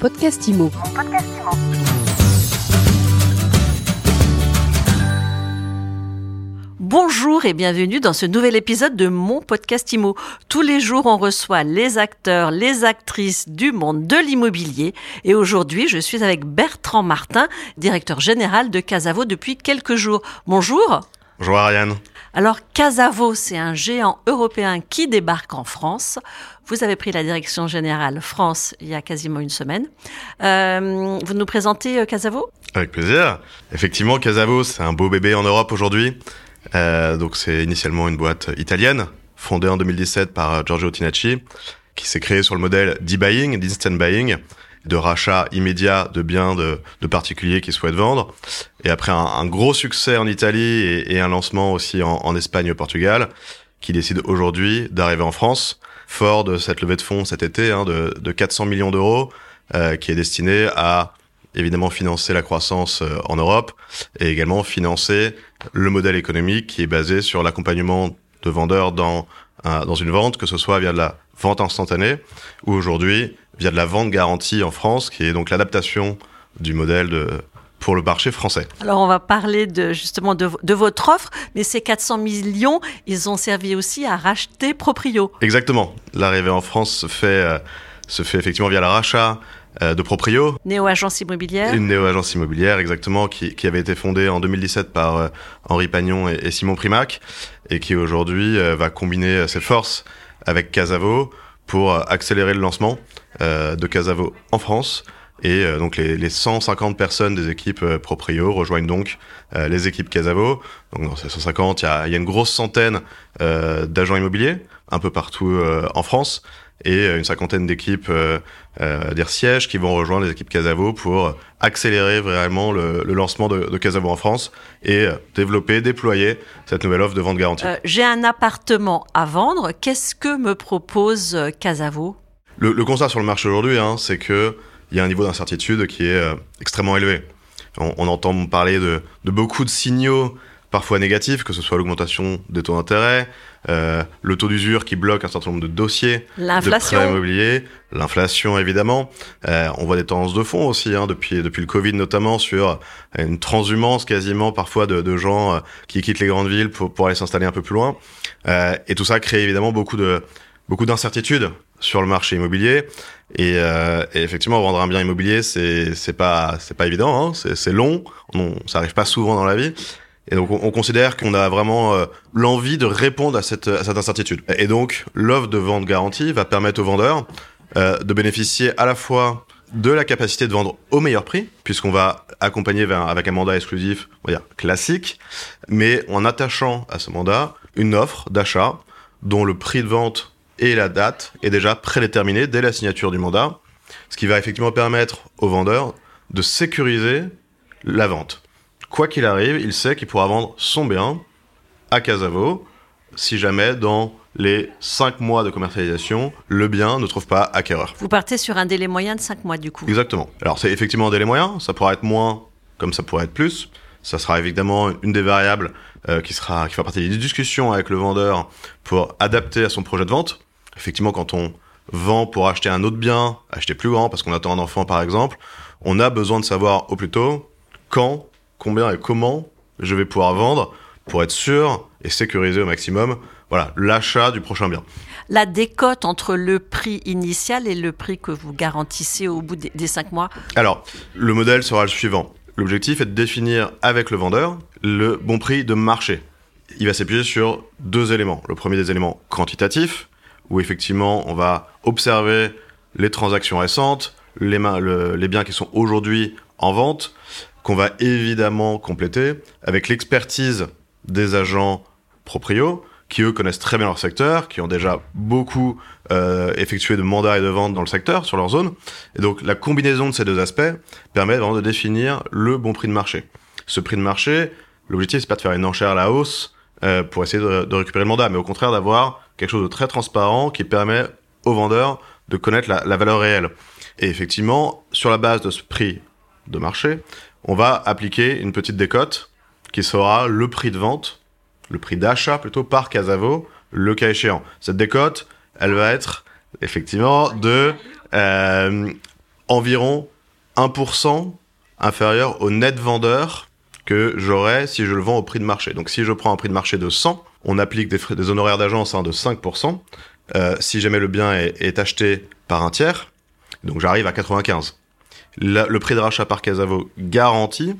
podcast IMO. Bonjour et bienvenue dans ce nouvel épisode de mon podcast IMO. Tous les jours, on reçoit les acteurs, les actrices du monde de l'immobilier. Et aujourd'hui, je suis avec Bertrand Martin, directeur général de Casavo depuis quelques jours. Bonjour. Bonjour Ariane. Alors Casavo, c'est un géant européen qui débarque en France. Vous avez pris la direction générale France il y a quasiment une semaine. Euh, vous nous présentez euh, Casavo? Avec plaisir. Effectivement, Casavo, c'est un beau bébé en Europe aujourd'hui. Euh, donc c'est initialement une boîte italienne, fondée en 2017 par Giorgio Tinacci, qui s'est créée sur le modèle d'e-buying, d'instant buying, de rachat immédiat de biens de, de, particuliers qui souhaitent vendre. Et après un, un gros succès en Italie et, et un lancement aussi en, en, Espagne et au Portugal, qui décide aujourd'hui d'arriver en France, fort de cette levée de fonds cet été hein, de, de 400 millions d'euros, euh, qui est destinée à évidemment financer la croissance euh, en Europe et également financer le modèle économique qui est basé sur l'accompagnement de vendeurs dans, euh, dans une vente, que ce soit via de la vente instantanée ou aujourd'hui via de la vente garantie en France, qui est donc l'adaptation du modèle de, pour le marché français. Alors on va parler de justement de, de, votre offre, mais ces 400 millions, ils ont servi aussi à racheter Proprio. Exactement. L'arrivée en France se fait, euh, se fait effectivement via le rachat de Proprio. Néo-agence immobilière. Une néo-agence immobilière, exactement, qui, qui, avait été fondée en 2017 par euh, Henri Pagnon et, et, Simon Primac, et qui aujourd'hui euh, va combiner ses forces avec Casavo pour accélérer le lancement euh, de Casavo en France. Et euh, donc les, les, 150 personnes des équipes euh, Proprio rejoignent donc euh, les équipes Casavo. Donc dans ces 150, il y a, y a, une grosse centaine euh, d'agents immobiliers un peu partout en France et une cinquantaine d'équipes des sièges qui vont rejoindre les équipes Casavo pour accélérer vraiment le, le lancement de, de, Casavo en France et développer, déployer cette nouvelle offre de vente garantie. J'ai un appartement à vendre. Qu'est-ce que me propose Casavo? Le, le, constat sur le marché aujourd'hui, hein, c'est que il y a un niveau d'incertitude qui est euh, extrêmement élevé. On, on, entend parler de, de, beaucoup de signaux parfois négatifs, que ce soit l'augmentation des taux d'intérêt, euh, le taux d'usure qui bloque un certain nombre de dossiers de prêts immobiliers, l'inflation évidemment. Euh, on voit des tendances de fond aussi, hein, depuis, depuis le Covid notamment, sur une transhumance quasiment parfois de, de gens euh, qui quittent les grandes villes pour, pour aller s'installer un peu plus loin. Euh, et tout ça crée évidemment beaucoup de beaucoup d'incertitudes sur le marché immobilier. Et, euh, et, effectivement, vendre un bien immobilier, c'est c'est pas c'est pas évident, hein, c'est long, on, ça arrive pas souvent dans la vie. Et donc, on, on considère qu'on a vraiment euh, l'envie de répondre à cette, incertitude. Et donc, l'offre de vente garantie va permettre aux vendeurs euh, de bénéficier à la fois de la capacité de vendre au meilleur prix, puisqu'on va accompagner vers, avec un mandat exclusif, on va dire classique, mais en attachant à ce mandat une offre d'achat dont le prix de vente et la date est déjà prédéterminée dès la signature du mandat, ce qui va effectivement permettre au vendeur de sécuriser la vente. Quoi qu'il arrive, il sait qu'il pourra vendre son bien à Casavo si jamais dans les 5 mois de commercialisation, le bien ne trouve pas acquéreur. Vous partez sur un délai moyen de 5 mois du coup Exactement. Alors c'est effectivement un délai moyen, ça pourra être moins comme ça pourrait être plus. Ça sera évidemment une des variables euh, qui, sera, qui fera partie des discussions avec le vendeur pour adapter à son projet de vente effectivement, quand on vend pour acheter un autre bien, acheter plus grand parce qu'on attend un enfant par exemple, on a besoin de savoir au plus tôt quand, combien et comment je vais pouvoir vendre pour être sûr et sécuriser au maximum voilà, l'achat du prochain bien. La décote entre le prix initial et le prix que vous garantissez au bout des, des cinq mois? Alors, le modèle sera le suivant. L'objectif est de définir avec le vendeur le bon prix de marché. Il va s'appuyer sur deux éléments. Le premier des éléments quantitatifs, où effectivement on va observer les transactions récentes, les, le, les biens qui sont aujourd'hui en vente, qu'on va évidemment compléter avec l'expertise des agents proprios, qui eux connaissent très bien leur secteur, qui ont déjà beaucoup euh, effectué de mandats et de ventes dans le secteur, sur leur zone. Et donc la combinaison de ces deux aspects permet vraiment de définir le bon prix de marché. Ce prix de marché, l'objectif c'est pas de faire une enchère à la hausse euh, pour essayer de, récupérer le mandat, mais au contraire d'avoir quelque chose de très transparent qui permet aux vendeurs de connaître la, valeur réelle. Et effectivement, sur la base de ce prix de marché, on va appliquer une petite décote qui sera le prix de vente, le prix d'achat plutôt par Casavo, le cas échéant. Cette décote, elle va être effectivement de euh, environ 1% inférieur au net vendeur que j'aurais si je le vends au prix de marché. Donc si je prends un prix de marché de 100, on applique des, frais, des honoraires d'agence hein, de 5%. Euh, si jamais le bien est, est, acheté par un tiers, donc j'arrive à 95. Le prix de rachat par Casavo garanti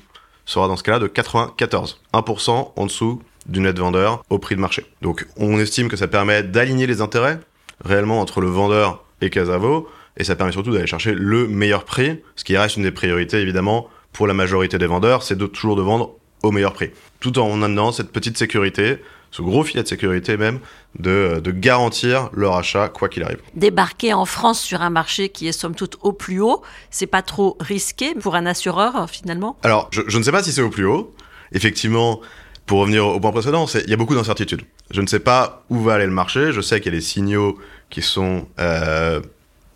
sera dans ce cas-là de 94. 1% en dessous du net vendeur au prix de marché. Donc on estime que ça permet d'aligner les intérêts réellement entre le vendeur et Casavo, et ça permet surtout d'aller chercher le meilleur prix, ce qui reste une des priorités évidemment pour la majorité des vendeurs, c'est toujours de vendre au meilleur prix, tout en amenant cette petite sécurité, ce gros filet de sécurité même, de, de garantir leur achat quoi qu'il arrive. Débarquer en France sur un marché qui est somme toute au plus haut, c'est pas trop risqué pour un assureur finalement? Alors, je, je ne sais pas si c'est au plus haut. Effectivement, pour revenir au point précédent, il y a beaucoup d'incertitudes. Je ne sais pas où va aller le marché. Je sais qu'il y a des signaux qui sont euh,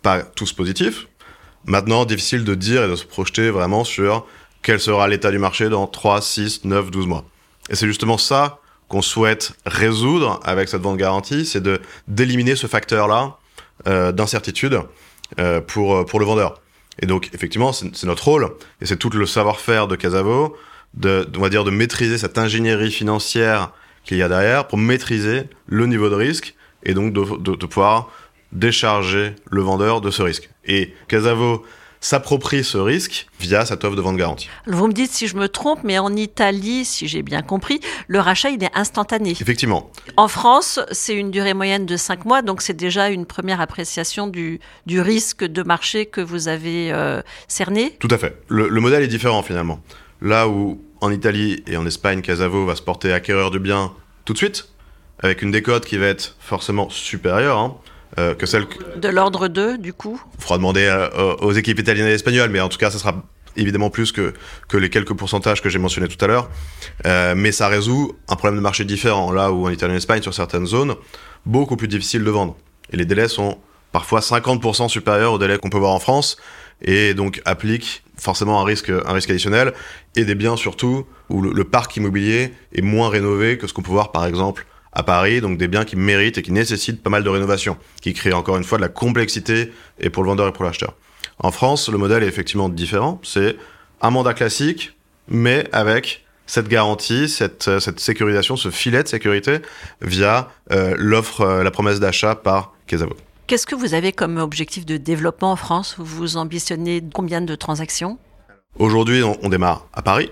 pas tous positifs. Maintenant, difficile de dire et de se projeter vraiment sur quel sera l'état du marché dans 3, 6, 9, 12 mois. Et c'est justement ça qu'on souhaite résoudre avec cette vente garantie, c'est de d'éliminer ce facteur-là euh, d'incertitude euh, pour pour le vendeur. Et donc effectivement, c'est notre rôle et c'est tout le savoir-faire de Casavo de, on va dire, de maîtriser cette ingénierie financière qu'il y a derrière pour maîtriser le niveau de risque et donc de, de, de pouvoir décharger le vendeur de ce risque. Et Casavo s'approprie ce risque via cette offre de vente garantie. Vous me dites si je me trompe, mais en Italie, si j'ai bien compris, le rachat, il est instantané. Effectivement. En France, c'est une durée moyenne de 5 mois, donc c'est déjà une première appréciation du, du risque de marché que vous avez euh, cerné. Tout à fait. Le, le modèle est différent finalement. Là où en Italie et en Espagne, Casavo va se porter acquéreur de biens tout de suite, avec une décote qui va être forcément supérieure hein, euh, que celle... De l'ordre 2, du coup Il faudra demander euh, aux équipes italiennes et espagnoles, mais en tout cas, ça sera évidemment plus que, que les quelques pourcentages que j'ai mentionnés tout à l'heure. Euh, mais ça résout un problème de marché différent, là où en Italie et en Espagne, sur certaines zones, beaucoup plus difficile de vendre. Et les délais sont parfois 50% supérieurs aux délais qu'on peut voir en France, et donc appliquent forcément un risque, un risque additionnel, et des biens surtout où le, le parc immobilier est moins rénové que ce qu'on peut voir par exemple à Paris, donc des biens qui méritent et qui nécessitent pas mal de rénovation, qui créent encore une fois de la complexité et pour le vendeur et pour l'acheteur. En France, le modèle est effectivement différent, c'est un mandat classique, mais avec cette garantie, cette, cette sécurisation, ce filet de sécurité via euh, l'offre, euh, la promesse d'achat par Casavo. Qu'est-ce que vous avez comme objectif de développement en France? Vous ambitionnez combien de transactions? Aujourd'hui, on, on, démarre à Paris.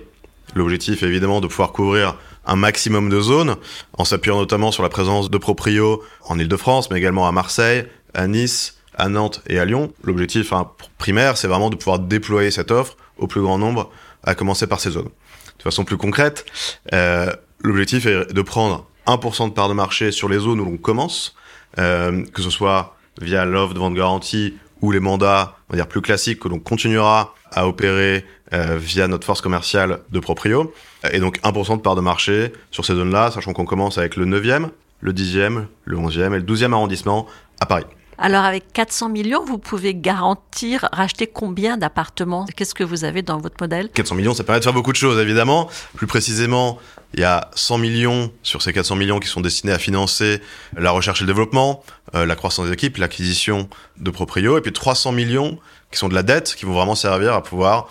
L'objectif est évidemment de pouvoir couvrir un maximum de zones, en s'appuyant notamment sur la présence de Proprio en Ile-de-France, mais également à Marseille, à Nice, à Nantes et à Lyon. L'objectif hein, primaire, c'est vraiment de pouvoir déployer cette offre au plus grand nombre, à commencer par ces zones. De façon plus concrète, euh, l'objectif est de prendre 1% de part de marché sur les zones où l'on commence, euh, que ce soit via l'offre de vente garantie ou les mandats, on va dire plus classiques que l'on continuera à opérer euh, via notre force commerciale de Proprio. Et donc 1% de part de marché sur ces zones-là, sachant qu'on commence avec le 9e, le 10e, le 11e et le 12e arrondissement à Paris. Alors avec 400 millions, vous pouvez garantir racheter combien d'appartements? Qu'est-ce que vous avez dans votre modèle? 400 millions, ça permet de faire beaucoup de choses évidemment. Plus précisément, il y a 100 millions sur ces 400 millions qui sont destinés à financer la recherche et le développement, euh, la croissance des équipes, l'acquisition de proprio, et puis 300 millions qui sont de la dette, qui vont vraiment servir à pouvoir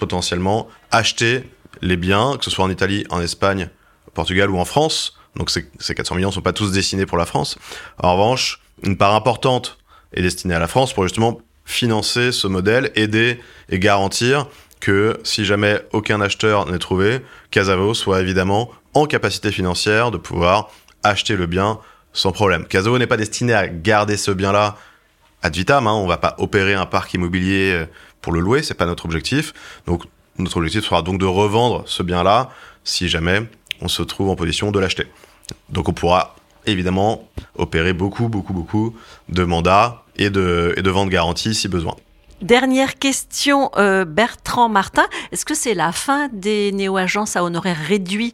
potentiellement acheter les biens, que ce soit en Italie, en Espagne, au Portugal ou en France. Donc ces, ces 400 millions ne sont pas tous destinés pour la France. En revanche, une part importante est destinée à la France pour justement financer ce modèle, aider et garantir que si jamais aucun acheteur n'est trouvé, Casavo soit évidemment en capacité financière de pouvoir acheter le bien sans problème. Casavo n'est pas destiné à garder ce bien-là ad vitam, hein, on va pas opérer un parc immobilier pour le louer, c'est pas notre objectif. Donc notre objectif sera donc de revendre ce bien-là si jamais on se trouve en position de l'acheter. Donc on pourra évidemment opérer beaucoup, beaucoup, beaucoup de mandats et de, et de ventes garanties si besoin. Dernière question, euh, Bertrand Martin. Est-ce que c'est la fin des néo-agences à honoraires réduits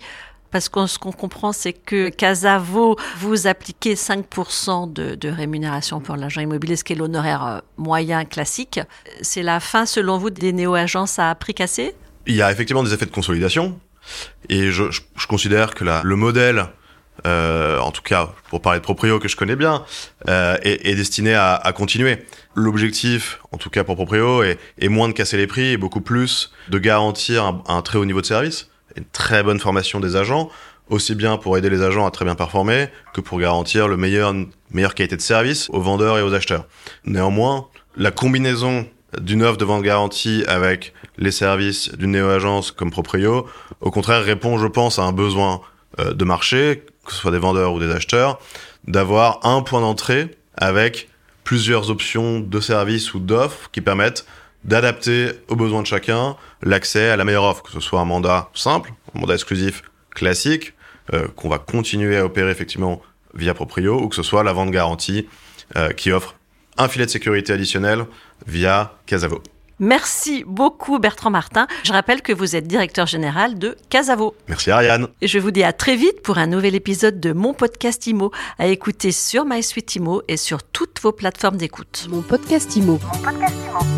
parce que ce qu'on comprend, c'est que Casavo, vous appliquez 5% de, de, rémunération pour l'agent immobilier, ce qui est l'honoraire moyen classique. C'est la fin, selon vous, des néo-agences à prix cassé? Il y a effectivement des effets de consolidation. Et je, considère que le modèle euh, en tout cas pour parler de Proprio que je connais bien, euh, est, est, destiné à, continuer. L'objectif, en tout cas pour Proprio, est, est, moins de casser les prix et beaucoup plus de garantir un très haut niveau de service, une très bonne formation des agents, aussi bien pour aider les agents à très bien performer que pour garantir le meilleur meilleure qualité de service aux vendeurs et aux acheteurs. Néanmoins, la combinaison d'une offre de vente garantie avec les services d'une néo-agence comme Proprio, au contraire, répond, je pense, à un besoin euh, de marché, que ce soit des vendeurs ou des acheteurs, d'avoir un point d'entrée avec plusieurs options de services ou d'offres qui permettent d'adapter aux besoins de chacun l'accès à la meilleure offre, que ce soit un mandat simple, un mandat exclusif classique, euh, qu'on va continuer à opérer effectivement via Proprio, ou que ce soit la vente garantie euh, qui offre un filet de sécurité additionnel via Casavo. Merci beaucoup Bertrand Martin. Je rappelle que vous êtes directeur général de Casavo. Merci Ariane. Et je vous dis à très vite pour un nouvel épisode de mon podcast IMO à écouter sur MySuite IMO et sur toutes vos plateformes d'écoute. Mon podcast IMO. Mon podcast IMO.